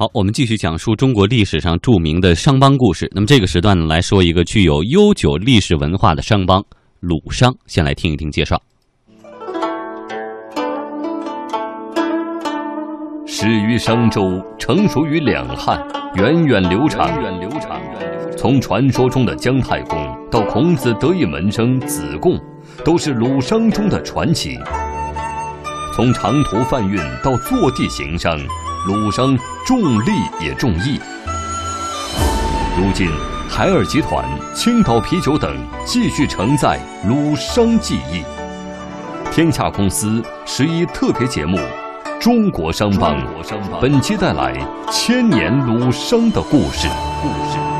好，我们继续讲述中国历史上著名的商帮故事。那么这个时段呢，来说一个具有悠久历史文化的商帮——鲁商。先来听一听介绍。始于商周，成熟于两汉，源远流长。从传说中的姜太公到孔子得意门生子贡，都是鲁商中的传奇。从长途贩运到坐地行商。鲁商重利也重义。如今，海尔集团、青岛啤酒等继续承载鲁商记忆。天下公司十一特别节目《中国商帮》，本期带来千年鲁商的故事。故事。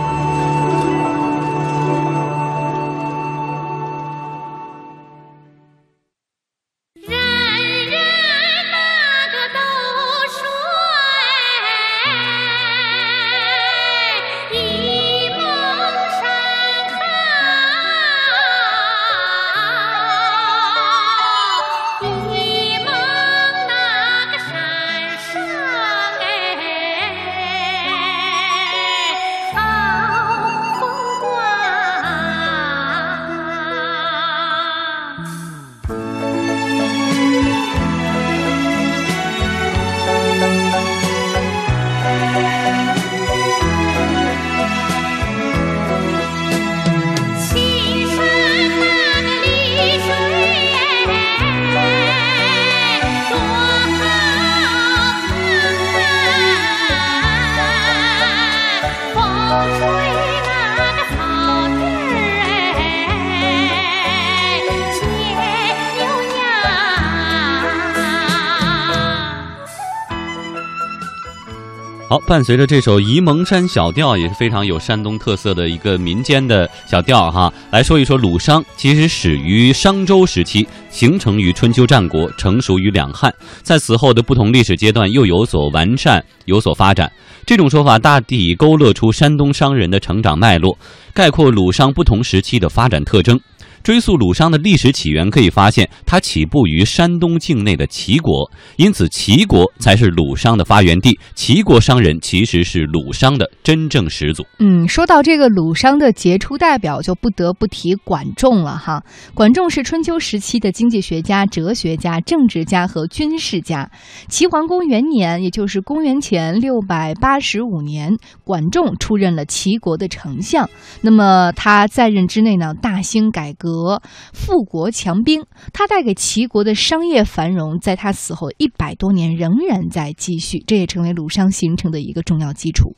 伴随着这首《沂蒙山小调》，也是非常有山东特色的一个民间的小调哈。来说一说鲁商，其实始于商周时期，形成于春秋战国，成熟于两汉，在此后的不同历史阶段又有所完善，有所发展。这种说法大体勾勒出山东商人的成长脉络，概括鲁商不同时期的发展特征。追溯鲁商的历史起源，可以发现它起步于山东境内的齐国，因此齐国才是鲁商的发源地。齐国商人其实是鲁商的真正始祖。嗯，说到这个鲁商的杰出代表，就不得不提管仲了哈。管仲是春秋时期的经济学家、哲学家、政治家和军事家。齐桓公元年，也就是公元前六百八十五年，管仲出任了齐国的丞相。那么他在任之内呢，大兴改革。和富国强兵，他带给齐国的商业繁荣，在他死后一百多年仍然在继续，这也成为鲁商形成的一个重要基础。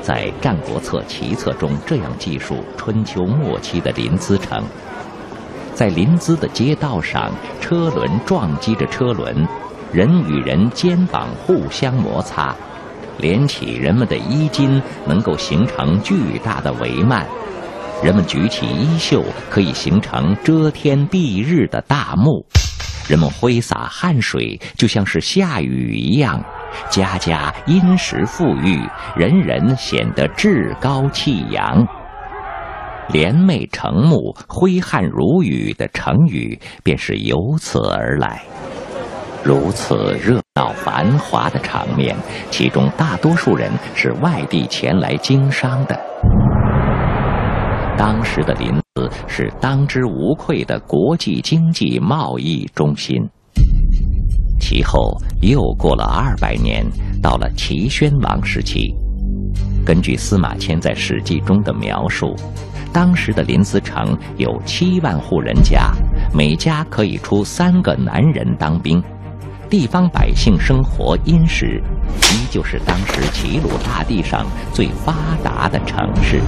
在《战国策·齐策》中这样记述春秋末期的临淄城：在临淄的街道上，车轮撞击着车轮，人与人肩膀互相摩擦，连起人们的衣襟，能够形成巨大的帷幔。人们举起衣袖，可以形成遮天蔽日的大幕；人们挥洒汗水，就像是下雨一样。家家殷实富裕，人人显得趾高气扬。联袂成幕、挥汗如雨的成语便是由此而来。如此热闹繁华的场面，其中大多数人是外地前来经商的。当时的临淄是当之无愧的国际经济贸易中心。其后又过了二百年，到了齐宣王时期。根据司马迁在《史记》中的描述，当时的临淄城有七万户人家，每家可以出三个男人当兵，地方百姓生活殷实，依旧是当时齐鲁大地上最发达的城市。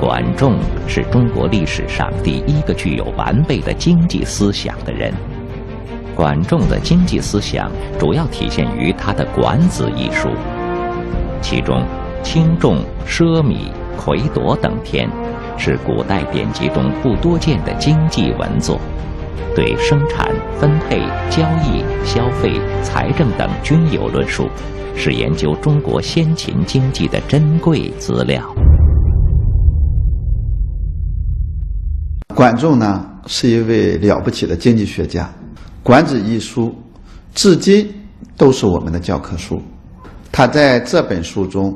管仲是中国历史上第一个具有完备的经济思想的人。管仲的经济思想主要体现于他的《管子》一书，其中轻重、奢靡、魁夺等篇。是古代典籍中不多见的经济文作，对生产、分配、交易、消费、财政等均有论述，是研究中国先秦经济的珍贵资料。管仲呢是一位了不起的经济学家，《管子》一书至今都是我们的教科书。他在这本书中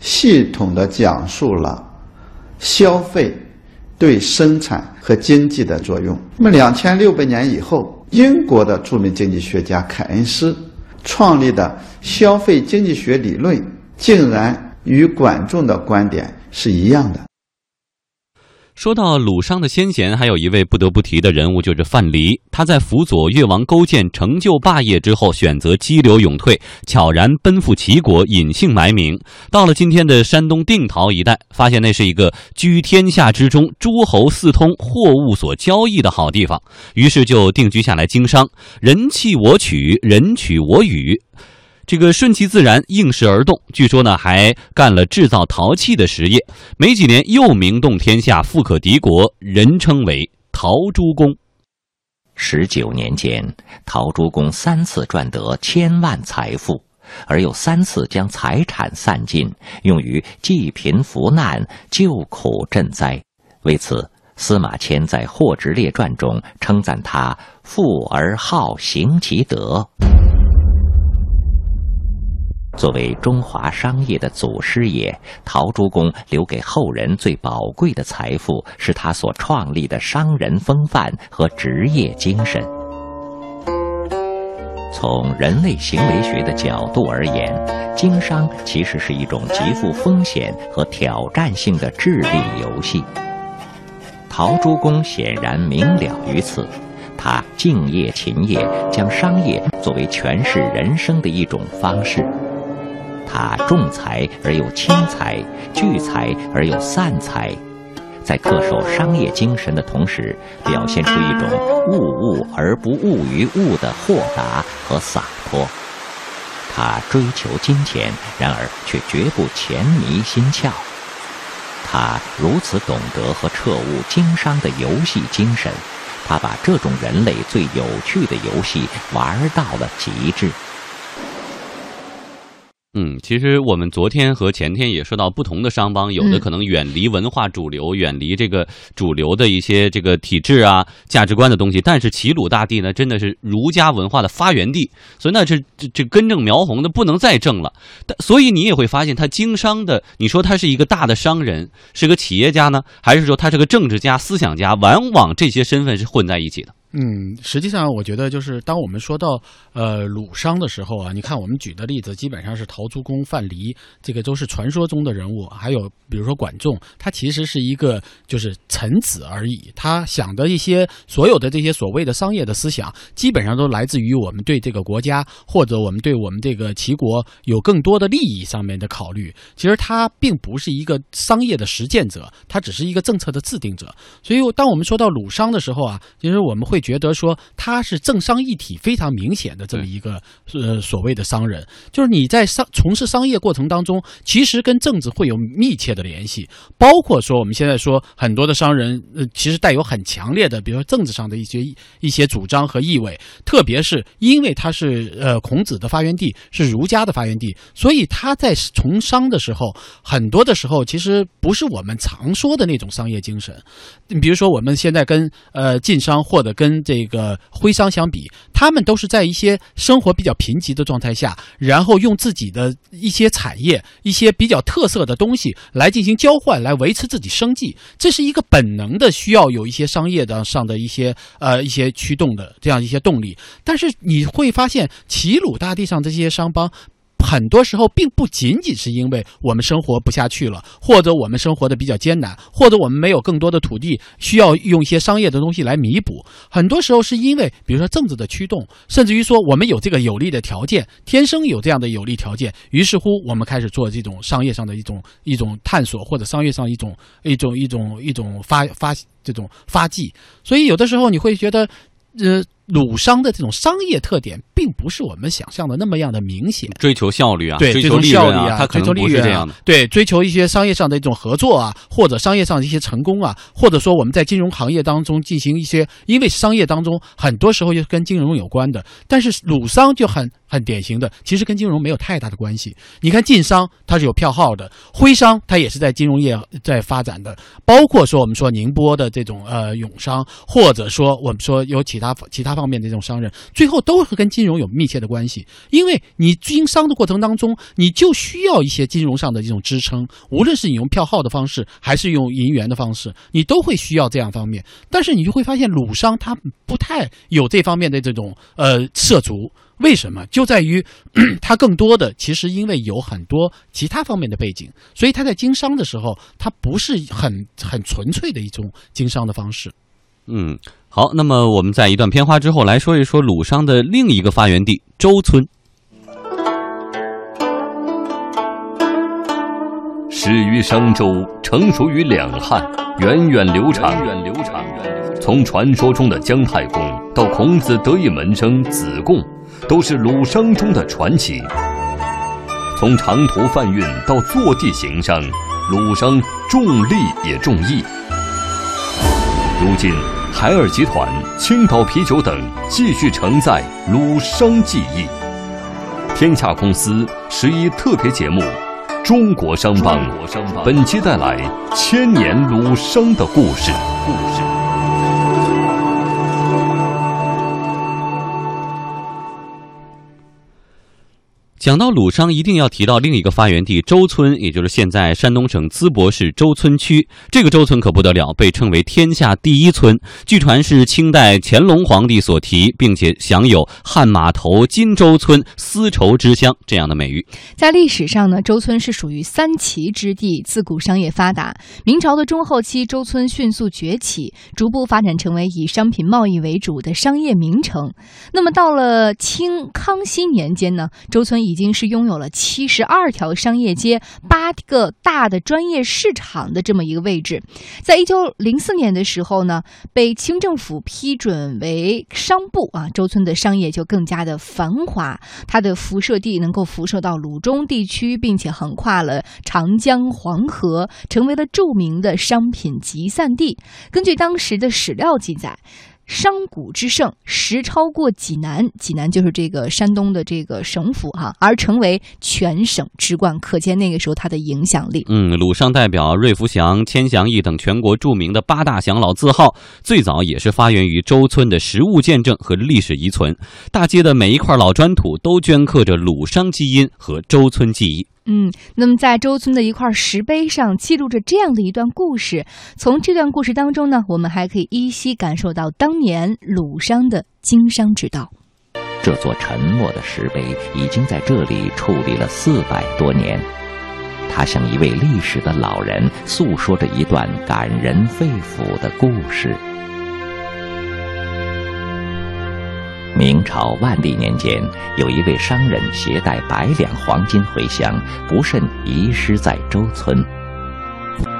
系统的讲述了消费对生产和经济的作用。那么，两千六百年以后，英国的著名经济学家凯恩斯创立的消费经济学理论，竟然与管仲的观点是一样的。说到鲁商的先贤，还有一位不得不提的人物，就是范蠡。他在辅佐越王勾践成就霸业之后，选择激流勇退，悄然奔赴齐国，隐姓埋名。到了今天的山东定陶一带，发现那是一个居天下之中、诸侯四通、货物所交易的好地方，于是就定居下来经商，人弃我取，人取我与。这个顺其自然，应时而动。据说呢，还干了制造陶器的实业。没几年，又名动天下，富可敌国，人称为陶朱公。十九年间，陶朱公三次赚得千万财富，而又三次将财产散尽，用于济贫扶难、救苦赈灾。为此，司马迁在《货殖列传》中称赞他“富而好行其德”。作为中华商业的祖师爷，陶朱公留给后人最宝贵的财富，是他所创立的商人风范和职业精神。从人类行为学的角度而言，经商其实是一种极富风险和挑战性的智力游戏。陶朱公显然明了于此，他敬业勤业，将商业作为诠释人生的一种方式。他重财而又轻财，聚财而又散财，在恪守商业精神的同时，表现出一种物物而不物于物的豁达和洒脱。他追求金钱，然而却绝不钱迷心窍。他如此懂得和彻悟经商的游戏精神，他把这种人类最有趣的游戏玩到了极致。嗯，其实我们昨天和前天也说到，不同的商帮有的可能远离文化主流，远离这个主流的一些这个体制啊、价值观的东西。但是齐鲁大地呢，真的是儒家文化的发源地，所以那是这这根正苗红的，不能再正了。但所以你也会发现，他经商的，你说他是一个大的商人，是个企业家呢，还是说他是个政治家、思想家？往往这些身份是混在一起的。嗯，实际上我觉得就是当我们说到呃鲁商的时候啊，你看我们举的例子基本上是陶朱公、范蠡，这个都是传说中的人物。还有比如说管仲，他其实是一个就是臣子而已。他想的一些所有的这些所谓的商业的思想，基本上都来自于我们对这个国家或者我们对我们这个齐国有更多的利益上面的考虑。其实他并不是一个商业的实践者，他只是一个政策的制定者。所以当我们说到鲁商的时候啊，其实我们会。觉得说他是政商一体非常明显的这么一个呃所谓的商人，就是你在商从事商业过程当中，其实跟政治会有密切的联系，包括说我们现在说很多的商人，呃，其实带有很强烈的，比如说政治上的一些一些主张和意味，特别是因为他是呃孔子的发源地，是儒家的发源地，所以他在从商的时候，很多的时候其实不是我们常说的那种商业精神，你比如说我们现在跟呃晋商或者跟跟这个徽商相比，他们都是在一些生活比较贫瘠的状态下，然后用自己的一些产业、一些比较特色的东西来进行交换，来维持自己生计。这是一个本能的，需要有一些商业的上的一些呃一些驱动的这样一些动力。但是你会发现，齐鲁大地上这些商帮。很多时候并不仅仅是因为我们生活不下去了，或者我们生活的比较艰难，或者我们没有更多的土地，需要用一些商业的东西来弥补。很多时候是因为，比如说政治的驱动，甚至于说我们有这个有利的条件，天生有这样的有利条件，于是乎我们开始做这种商业上的一种一种探索，或者商业上一种一种一种一种发发这种发迹。所以有的时候你会觉得，呃。鲁商的这种商业特点，并不是我们想象的那么样的明显。追求效率啊，对，追求利效率润啊，它可能追求利润这样的。对，追求一些商业上的一种合作啊，或者商业上的一些成功啊，或者说我们在金融行业当中进行一些，因为商业当中很多时候就跟金融有关的，但是鲁商就很很典型的，其实跟金融没有太大的关系。你看晋商它是有票号的，徽商它也是在金融业在发展的，包括说我们说宁波的这种呃永商，或者说我们说有其他其他方面的这种商人，最后都是跟金融有密切的关系。因为你经商的过程当中，你就需要一些金融上的这种支撑，无论是你用票号的方式，还是用银元的方式，你都会需要这样方面。但是你就会发现鲁商它不太有这方面的这种呃涉足。为什么？就在于 他更多的其实因为有很多其他方面的背景，所以他在经商的时候，他不是很很纯粹的一种经商的方式。嗯，好，那么我们在一段片花之后来说一说鲁商的另一个发源地周村。始于商周，成熟于两汉，源远流长。从传说中的姜太公到孔子得意门生子贡，都是鲁商中的传奇。从长途贩运到坐地行商，鲁商重利也重义。如今，海尔集团、青岛啤酒等继续承载鲁商记忆。天下公司十一特别节目《中国商帮》，本期带来千年鲁商的故事。故事。讲到鲁商，一定要提到另一个发源地周村，也就是现在山东省淄博市周村区。这个周村可不得了，被称为天下第一村。据传是清代乾隆皇帝所题，并且享有“汉码头金周村，丝绸之乡”这样的美誉。在历史上呢，周村是属于三齐之地，自古商业发达。明朝的中后期，周村迅速崛起，逐步发展成为以商品贸易为主的商业名城。那么到了清康熙年间呢，周村已已经是拥有了七十二条商业街、八个大的专业市场的这么一个位置。在一九零四年的时候呢，被清政府批准为商埠啊，周村的商业就更加的繁华。它的辐射地能够辐射到鲁中地区，并且横跨了长江、黄河，成为了著名的商品集散地。根据当时的史料记载。商贾之盛，实超过济南。济南就是这个山东的这个省府哈，而成为全省之冠，可见那个时候它的影响力。嗯，鲁商代表瑞福祥、千祥义等全国著名的八大祥老字号，最早也是发源于周村的实物见证和历史遗存。大街的每一块老砖土都镌刻着鲁商基因和周村记忆。嗯，那么在周村的一块石碑上记录着这样的一段故事。从这段故事当中呢，我们还可以依稀感受到当年鲁商的经商之道。这座沉默的石碑已经在这里矗立了四百多年，它像一位历史的老人，诉说着一段感人肺腑的故事。明朝万历年间，有一位商人携带百两黄金回乡，不慎遗失在周村。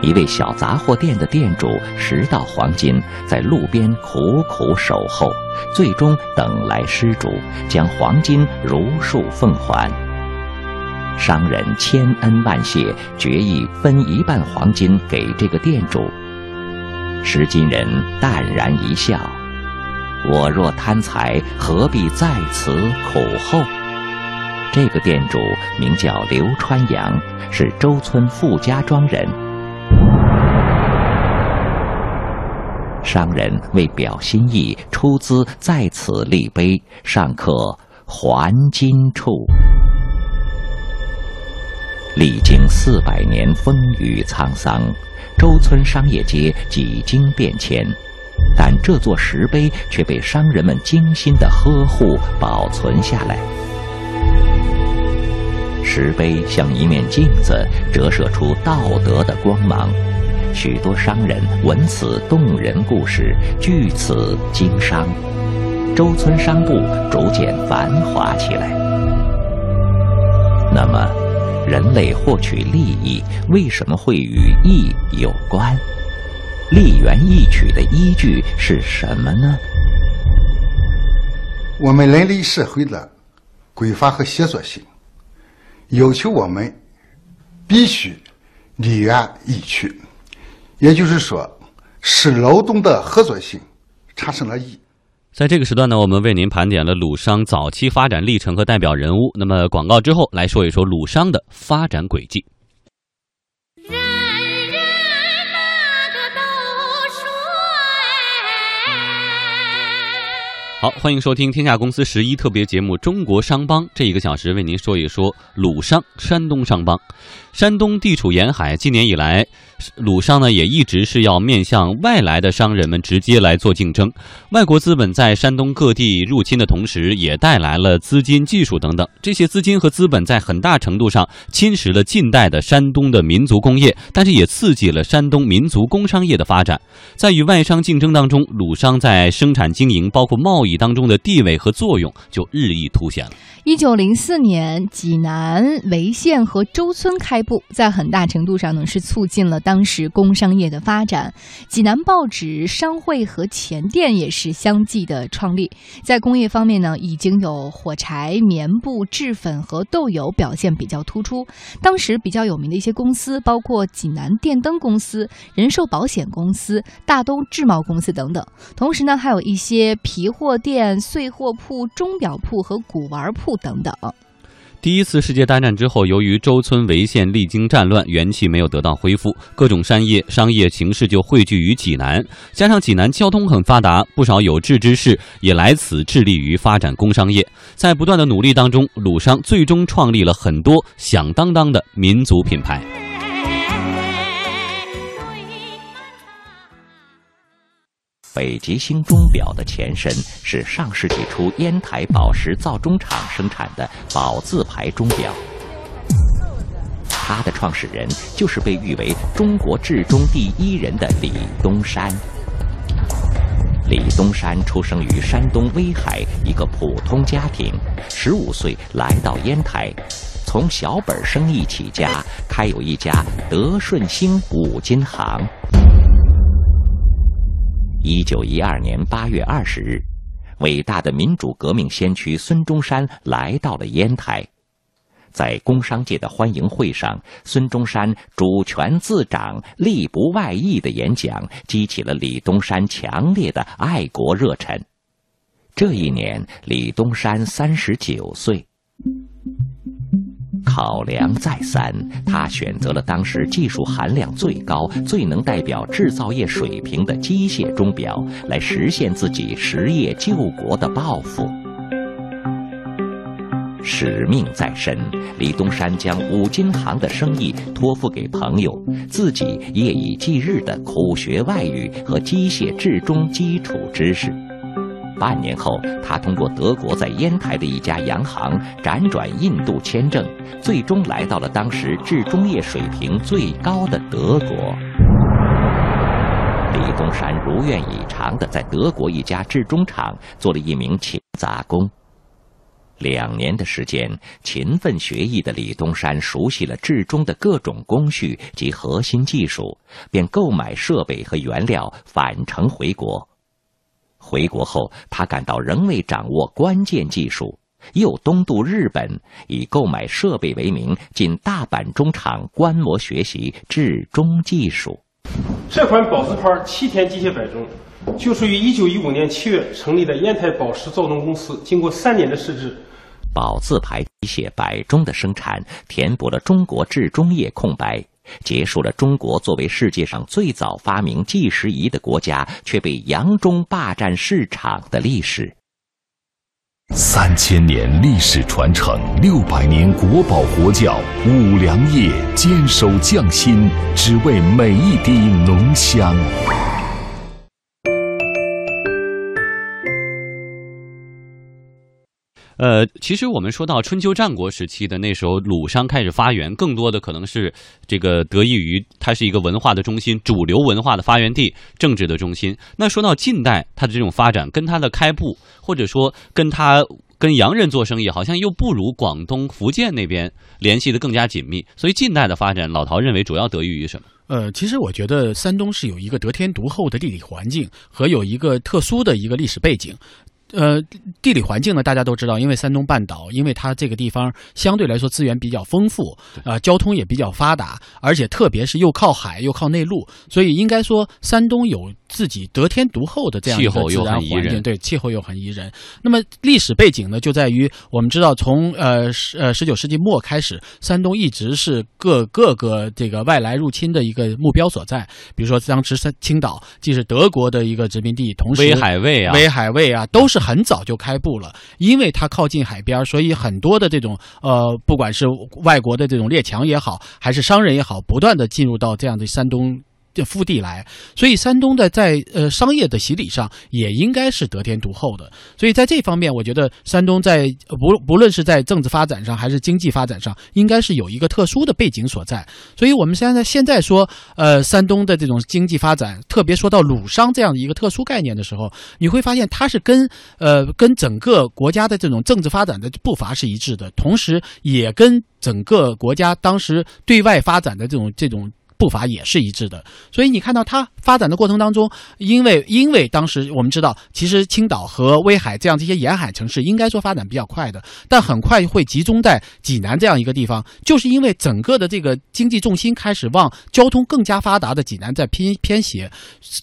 一位小杂货店的店主拾到黄金，在路边苦苦守候，最终等来失主，将黄金如数奉还。商人千恩万谢，决意分一半黄金给这个店主。拾金人淡然一笑。我若贪财，何必在此苦候？这个店主名叫刘川阳，是周村富家庄人。商人为表心意，出资在此立碑，上刻“还金处”。历经四百年风雨沧桑，周村商业街几经变迁。但这座石碑却被商人们精心的呵护保存下来。石碑像一面镜子，折射出道德的光芒。许多商人闻此动人故事，据此经商，周村商埠逐渐繁华起来。那么，人类获取利益为什么会与义有关？利源易取的依据是什么呢？我们人类社会的规范和协作性，要求我们必须立源易取，也就是说，使劳动的合作性产生了益。在这个时段呢，我们为您盘点了鲁商早期发展历程和代表人物。那么广告之后，来说一说鲁商的发展轨迹。好，欢迎收听天下公司十一特别节目《中国商帮》，这一个小时为您说一说鲁商，山东商帮。山东地处沿海，今年以来，鲁商呢也一直是要面向外来的商人们直接来做竞争。外国资本在山东各地入侵的同时，也带来了资金、技术等等。这些资金和资本在很大程度上侵蚀了近代的山东的民族工业，但是也刺激了山东民族工商业的发展。在与外商竞争当中，鲁商在生产经营，包括贸易当中的地位和作用就日益凸显了。一九零四年，济南、潍县和周村开埠，在很大程度上呢是促进了当时工商业的发展。济南报纸、商会和钱店也是相继的创立。在工业方面呢，已经有火柴、棉布、制粉和豆油表现比较突出。当时比较有名的一些公司，包括济南电灯公司、人寿保险公司、大东制贸公司等等。同时呢，还有一些皮货店、碎货铺、钟表铺和古玩铺。等等。第一次世界大战之后，由于周村潍县历经战乱，元气没有得到恢复，各种商业商业形势就汇聚于济南。加上济南交通很发达，不少有志之士也来此致力于发展工商业。在不断的努力当中，鲁商最终创立了很多响当当的民族品牌。北极星钟表的前身是上世纪初烟台宝石造钟厂生产的宝字牌钟表，它的创始人就是被誉为中国制钟第一人的李东山。李东山出生于山东威海一个普通家庭，十五岁来到烟台，从小本生意起家，开有一家德顺兴五金行。一九一二年八月二十日，伟大的民主革命先驱孙中山来到了烟台，在工商界的欢迎会上，孙中山主权自掌、力不外溢的演讲，激起了李东山强烈的爱国热忱。这一年，李东山三十九岁。考量再三，他选择了当时技术含量最高、最能代表制造业水平的机械钟表，来实现自己实业救国的抱负。使命在身，李东山将五金行的生意托付给朋友，自己夜以继日的苦学外语和机械制钟基础知识。半年后，他通过德国在烟台的一家洋行辗转印度签证，最终来到了当时制钟业水平最高的德国。李东山如愿以偿的在德国一家制钟厂做了一名勤杂工。两年的时间，勤奋学艺的李东山熟悉了制钟的各种工序及核心技术，便购买设备和原料返程回国。回国后，他感到仍未掌握关键技术，又东渡日本，以购买设备为名，进大阪中厂观摩学习制钟技术。这款宝字牌七天机械摆钟，就是于一九一五年七月成立的烟台宝石造钟公司，经过三年的试制，宝字牌机械摆钟的生产，填补了中国制钟业空白。结束了中国作为世界上最早发明计时仪的国家，却被洋中霸占市场的历史。三千年历史传承，六百年国宝国窖，五粮液坚守匠心，只为每一滴浓香。呃，其实我们说到春秋战国时期的那时候，鲁商开始发源，更多的可能是这个得益于它是一个文化的中心，主流文化的发源地，政治的中心。那说到近代，它的这种发展，跟它的开埠，或者说跟它跟洋人做生意，好像又不如广东、福建那边联系的更加紧密。所以近代的发展，老陶认为主要得益于什么？呃，其实我觉得山东是有一个得天独厚的地理环境和有一个特殊的一个历史背景。呃，地理环境呢，大家都知道，因为山东半岛，因为它这个地方相对来说资源比较丰富，啊，交通也比较发达，而且特别是又靠海又靠内陆，所以应该说山东有自己得天独厚的这样一个自然环境，对，气候又很宜人。那么历史背景呢，就在于我们知道，从呃十呃十九世纪末开始，山东一直是各各个这个外来入侵的一个目标所在。比如说当时山青岛既是德国的一个殖民地，同时威海卫啊，威海卫啊，都是。很早就开埠了，因为它靠近海边，所以很多的这种呃，不管是外国的这种列强也好，还是商人也好，不断的进入到这样的山东。腹地来，所以山东的在呃商业的洗礼上也应该是得天独厚的。所以在这方面，我觉得山东在不不论是在政治发展上还是经济发展上，应该是有一个特殊的背景所在。所以我们现在现在说，呃，山东的这种经济发展，特别说到鲁商这样的一个特殊概念的时候，你会发现它是跟呃跟整个国家的这种政治发展的步伐是一致的，同时也跟整个国家当时对外发展的这种这种。步伐也是一致的，所以你看到它发展的过程当中，因为因为当时我们知道，其实青岛和威海这样这些沿海城市应该说发展比较快的，但很快会集中在济南这样一个地方，就是因为整个的这个经济重心开始往交通更加发达的济南在偏偏斜，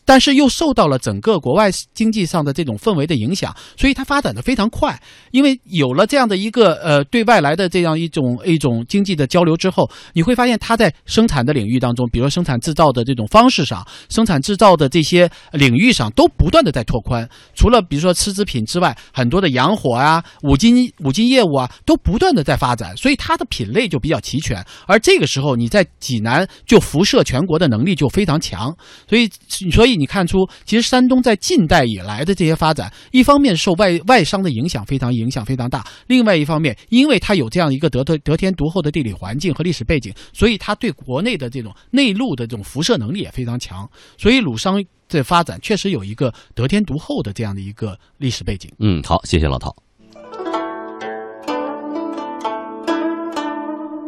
但是又受到了整个国外经济上的这种氛围的影响，所以它发展的非常快。因为有了这样的一个呃对外来的这样一种一种经济的交流之后，你会发现它在生产的领域当中。比如生产制造的这种方式上，生产制造的这些领域上，都不断的在拓宽。除了比如说丝织品之外，很多的洋火啊、五金、五金业务啊，都不断的在发展。所以它的品类就比较齐全。而这个时候，你在济南就辐射全国的能力就非常强。所以，所以你看出，其实山东在近代以来的这些发展，一方面受外外商的影响非常影响非常大，另外一方面，因为它有这样一个得得得天独厚的地理环境和历史背景，所以它对国内的这种。内陆的这种辐射能力也非常强，所以鲁商的发展确实有一个得天独厚的这样的一个历史背景。嗯，好，谢谢老陶。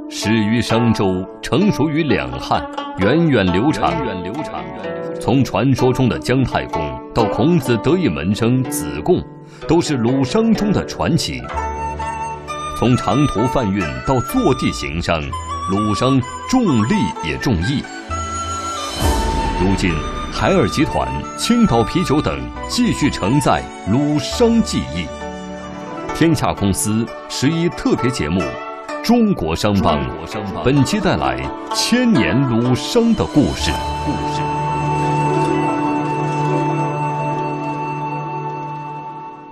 始于商周，成熟于两汉，源远流长。从传说中的姜太公到孔子得意门生子贡，都是鲁商中的传奇。从长途贩运到坐地行商。鲁商重利也重义。如今，海尔集团、青岛啤酒等继续承载鲁商记忆。天下公司十一特别节目《中国商帮》，本期带来千年鲁商的故事。故事。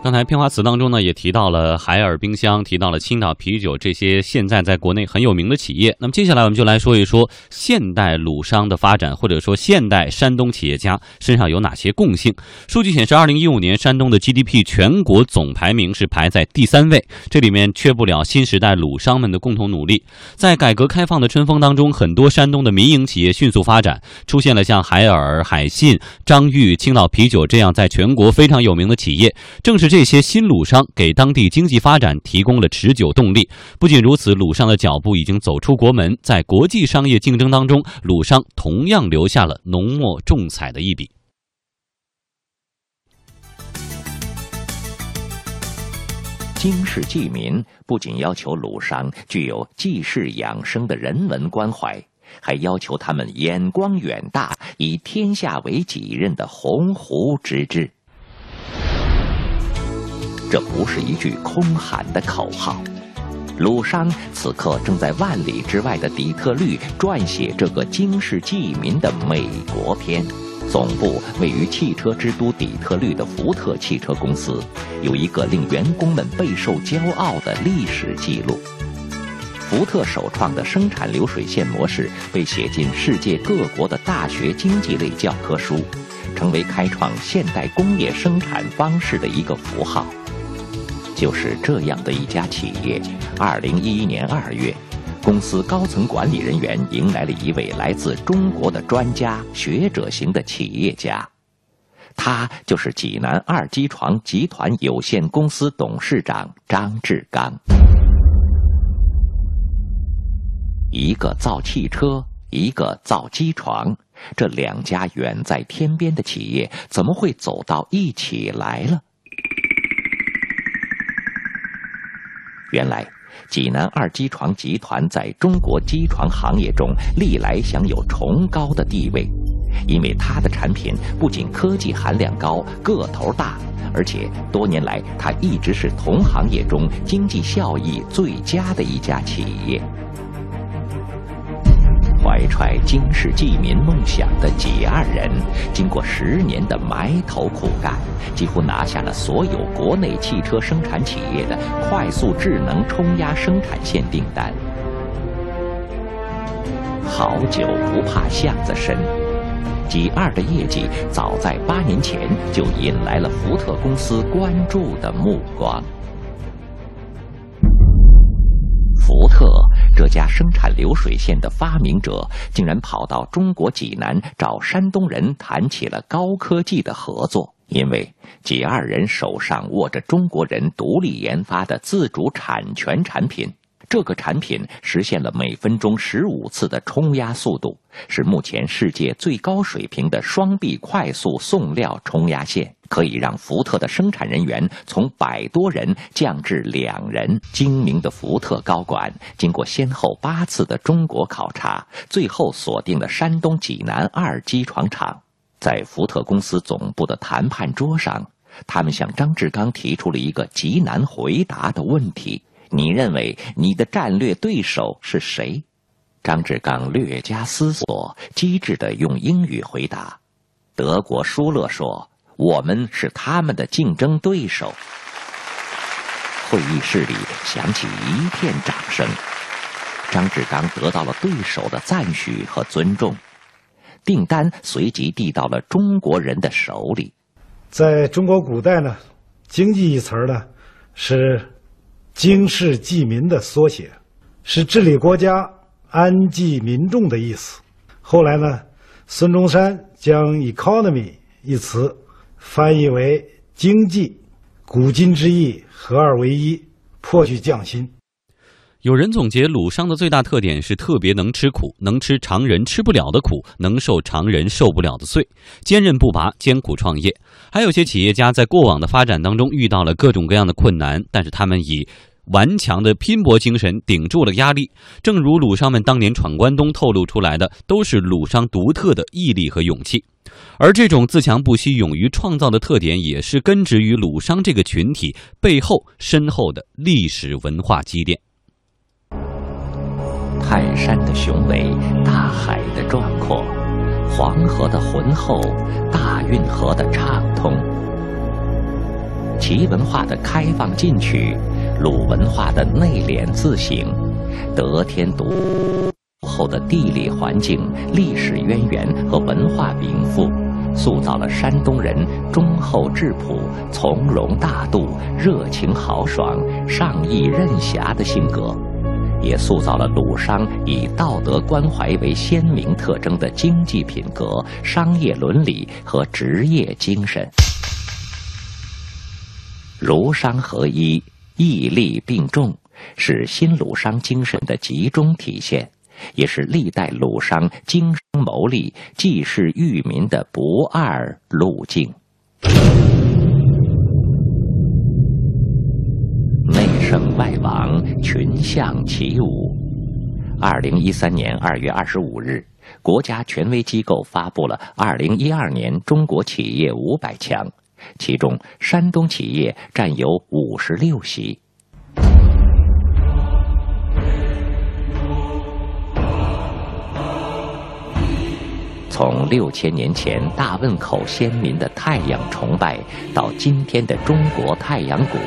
刚才片花词当中呢，也提到了海尔冰箱，提到了青岛啤酒这些现在在国内很有名的企业。那么接下来我们就来说一说现代鲁商的发展，或者说现代山东企业家身上有哪些共性。数据显示，二零一五年山东的 GDP 全国总排名是排在第三位，这里面缺不了新时代鲁商们的共同努力。在改革开放的春风当中，很多山东的民营企业迅速发展，出现了像海尔、海信、张裕、青岛啤酒这样在全国非常有名的企业。正是这。这些新鲁商给当地经济发展提供了持久动力。不仅如此，鲁商的脚步已经走出国门，在国际商业竞争当中，鲁商同样留下了浓墨重彩的一笔。经世济民不仅要求鲁商具有济世养生的人文关怀，还要求他们眼光远大，以天下为己任的鸿鹄之志。这不是一句空喊的口号。鲁商此刻正在万里之外的底特律撰写这个惊世济民的美国篇。总部位于汽车之都底特律的福特汽车公司，有一个令员工们备受骄傲的历史记录。福特首创的生产流水线模式被写进世界各国的大学经济类教科书，成为开创现代工业生产方式的一个符号。就是这样的一家企业。二零一一年二月，公司高层管理人员迎来了一位来自中国的专家学者型的企业家，他就是济南二机床集团有限公司董事长张志刚。一个造汽车，一个造机床，这两家远在天边的企业，怎么会走到一起来了？原来，济南二机床集团在中国机床行业中历来享有崇高的地位，因为它的产品不仅科技含量高、个头大，而且多年来它一直是同行业中经济效益最佳的一家企业。怀揣经世济民梦想的济二人，经过十年的埋头苦干，几乎拿下了所有国内汽车生产企业的快速智能冲压生产线订单。好酒不怕巷子深，济二的业绩早在八年前就引来了福特公司关注的目光。福特。这家生产流水线的发明者，竟然跑到中国济南找山东人谈起了高科技的合作，因为几二人手上握着中国人独立研发的自主产权产品。这个产品实现了每分钟十五次的冲压速度，是目前世界最高水平的双臂快速送料冲压线，可以让福特的生产人员从百多人降至两人。精明的福特高管经过先后八次的中国考察，最后锁定了山东济南二机床厂。在福特公司总部的谈判桌上，他们向张志刚提出了一个极难回答的问题。你认为你的战略对手是谁？张志刚略加思索，机智地用英语回答：“德国舒勒说，我们是他们的竞争对手。”会议室里响起一片掌声。张志刚得到了对手的赞许和尊重，订单随即递到了中国人的手里。在中国古代呢，经济一词儿呢，是。经世济民的缩写，是治理国家、安济民众的意思。后来呢，孙中山将 “economy” 一词翻译为经济，古今之意合二为一，颇具匠心。有人总结鲁商的最大特点是特别能吃苦，能吃常人吃不了的苦，能受常人受不了的罪，坚韧不拔，艰苦创业。还有些企业家在过往的发展当中遇到了各种各样的困难，但是他们以顽强的拼搏精神顶住了压力，正如鲁商们当年闯关东透露出来的，都是鲁商独特的毅力和勇气。而这种自强不息、勇于创造的特点，也是根植于鲁商这个群体背后深厚的历史文化积淀。泰山的雄伟，大海的壮阔，黄河的浑厚，大运河的畅通，齐文化的开放进取。鲁文化的内敛自省，得天独厚厚的地理环境、历史渊源和文化禀赋，塑造了山东人忠厚质朴、从容大度、热情豪爽、上义任侠的性格，也塑造了鲁商以道德关怀为鲜明特征的经济品格、商业伦理和职业精神。儒商合一。义利并重，是新鲁商精神的集中体现，也是历代鲁商经商谋利、济世育民的不二路径。内圣外王，群象起舞。二零一三年二月二十五日，国家权威机构发布了二零一二年中国企业五百强。其中，山东企业占有五十六席。从六千年前大汶口先民的太阳崇拜，到今天的中国太阳谷；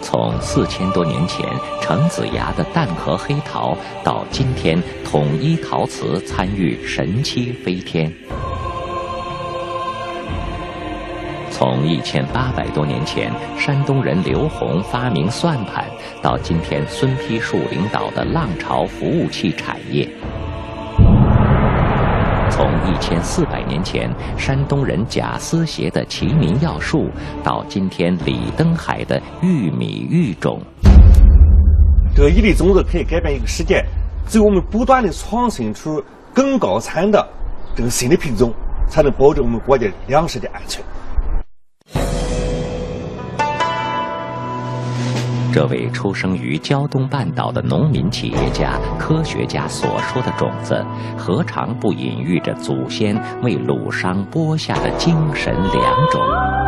从四千多年前程子牙的蛋壳黑陶，到今天统一陶瓷参与神七飞天。从一千八百多年前，山东人刘洪发明算盘，到今天孙丕树领导的浪潮服务器产业；从一千四百年前山东人贾思勰的齐民要术，到今天李登海的玉米育种。这个一粒种子可以改变一个世界，只有我们不断的创新出更高产的这个新的品种，才能保证我们国家粮食的安全。这位出生于胶东半岛的农民企业家、科学家所说的种子，何尝不隐喻着祖先为鲁商播下的精神良种？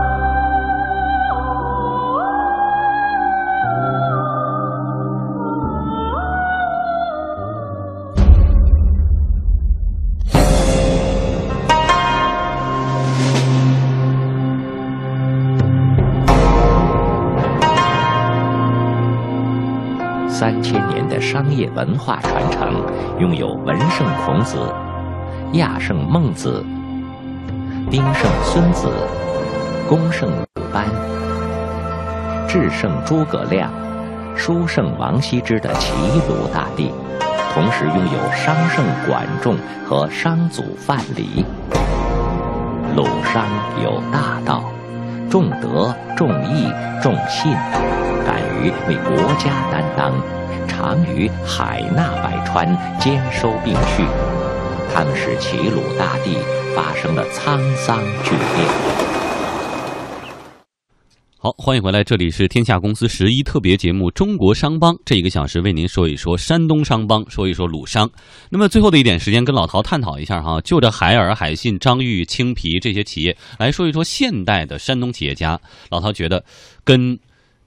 文化传承，拥有文圣孔子、亚圣孟子、丁圣孙子、公圣鲁班、智圣诸葛亮、书圣王羲之的齐鲁大地，同时拥有商圣管仲和商祖范蠡。鲁商有大道，重德、重义、重信。敢于为国家担当，常于海纳百川，兼收并蓄。他们使齐鲁大地发生了沧桑巨变。好，欢迎回来，这里是天下公司十一特别节目《中国商帮》，这一个小时为您说一说山东商帮，说一说鲁商。那么最后的一点时间，跟老陶探讨一下哈，就着海尔、海信、张裕、青皮这些企业来说一说现代的山东企业家。老陶觉得跟。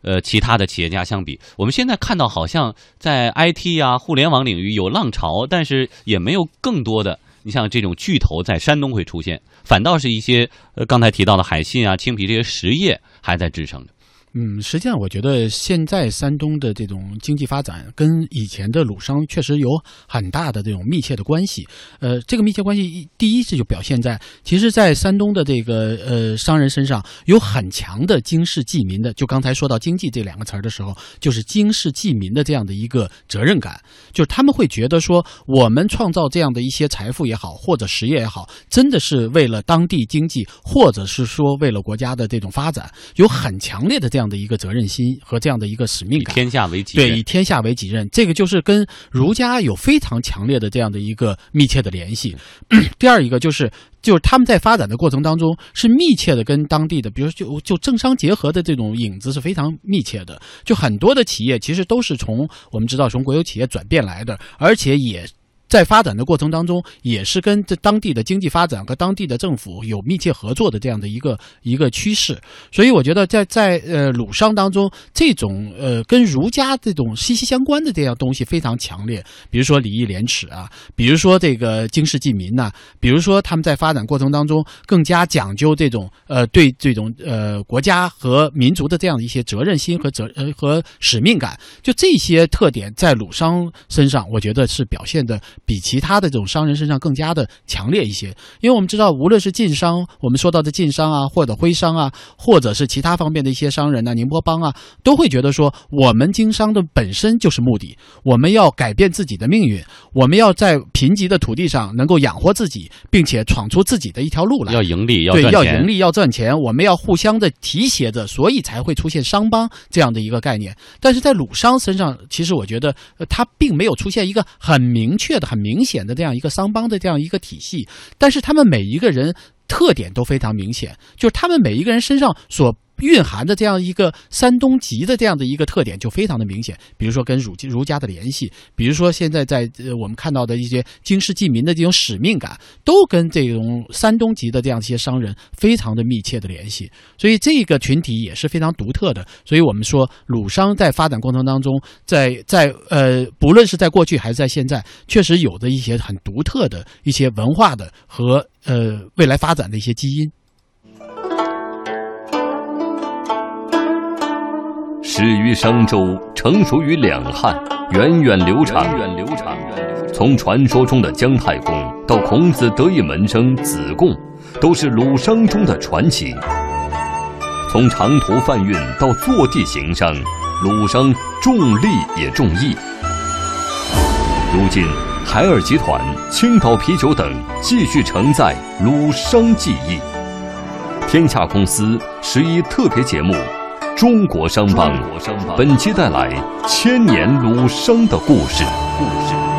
呃，其他的企业家相比，我们现在看到好像在 IT 啊、互联网领域有浪潮，但是也没有更多的，你像这种巨头在山东会出现，反倒是一些呃刚才提到的海信啊、青皮这些实业还在支撑着。嗯，实际上我觉得现在山东的这种经济发展跟以前的鲁商确实有很大的这种密切的关系。呃，这个密切关系第一是就表现在，其实，在山东的这个呃商人身上有很强的经世济民的。就刚才说到经济这两个词儿的时候，就是经世济民的这样的一个责任感，就是他们会觉得说，我们创造这样的一些财富也好，或者实业也好，真的是为了当地经济，或者是说为了国家的这种发展，有很强烈的这样。这样的一个责任心和这样的一个使命感，天下为己任，对，以天下为己任，这个就是跟儒家有非常强烈的这样的一个密切的联系。第二一个就是，就是他们在发展的过程当中是密切的跟当地的，比如就就政商结合的这种影子是非常密切的。就很多的企业其实都是从我们知道从国有企业转变来的，而且也。在发展的过程当中，也是跟这当地的经济发展和当地的政府有密切合作的这样的一个一个趋势。所以我觉得，在在呃鲁商当中，这种呃跟儒家这种息息相关的这样东西非常强烈。比如说礼义廉耻啊，比如说这个经世济民呐，比如说他们在发展过程当中更加讲究这种呃对这种呃国家和民族的这样的一些责任心和责呃和使命感。就这些特点在鲁商身上，我觉得是表现的。比其他的这种商人身上更加的强烈一些，因为我们知道，无论是晋商，我们说到的晋商啊，或者徽商啊，或者是其他方面的一些商人呢，宁波帮啊，都会觉得说，我们经商的本身就是目的，我们要改变自己的命运，我们要在贫瘠的土地上能够养活自己，并且闯出自己的一条路来，要盈利，要对，要盈利，要赚钱，我们要互相的提携着，所以才会出现商帮这样的一个概念。但是在鲁商身上，其实我觉得，他并没有出现一个很明确的。很明显的这样一个商帮的这样一个体系，但是他们每一个人特点都非常明显，就是他们每一个人身上所。蕴含的这样一个山东籍的这样的一个特点就非常的明显，比如说跟儒儒家的联系，比如说现在在呃我们看到的一些经世济民的这种使命感，都跟这种山东籍的这样一些商人非常的密切的联系，所以这个群体也是非常独特的。所以我们说鲁商在发展过程当中，在在呃不论是在过去还是在现在，确实有着一些很独特的一些文化的和呃未来发展的一些基因。始于商周，成熟于两汉，源远流长。源远流长从传说中的姜太公到孔子得意门生子贡，都是鲁商中的传奇。从长途贩运到坐地行商，鲁商重利也重义。如今，海尔集团、青岛啤酒等继续承载鲁商记忆。天下公司十一特别节目。中国商帮，本期带来千年鲁商的故事。故事。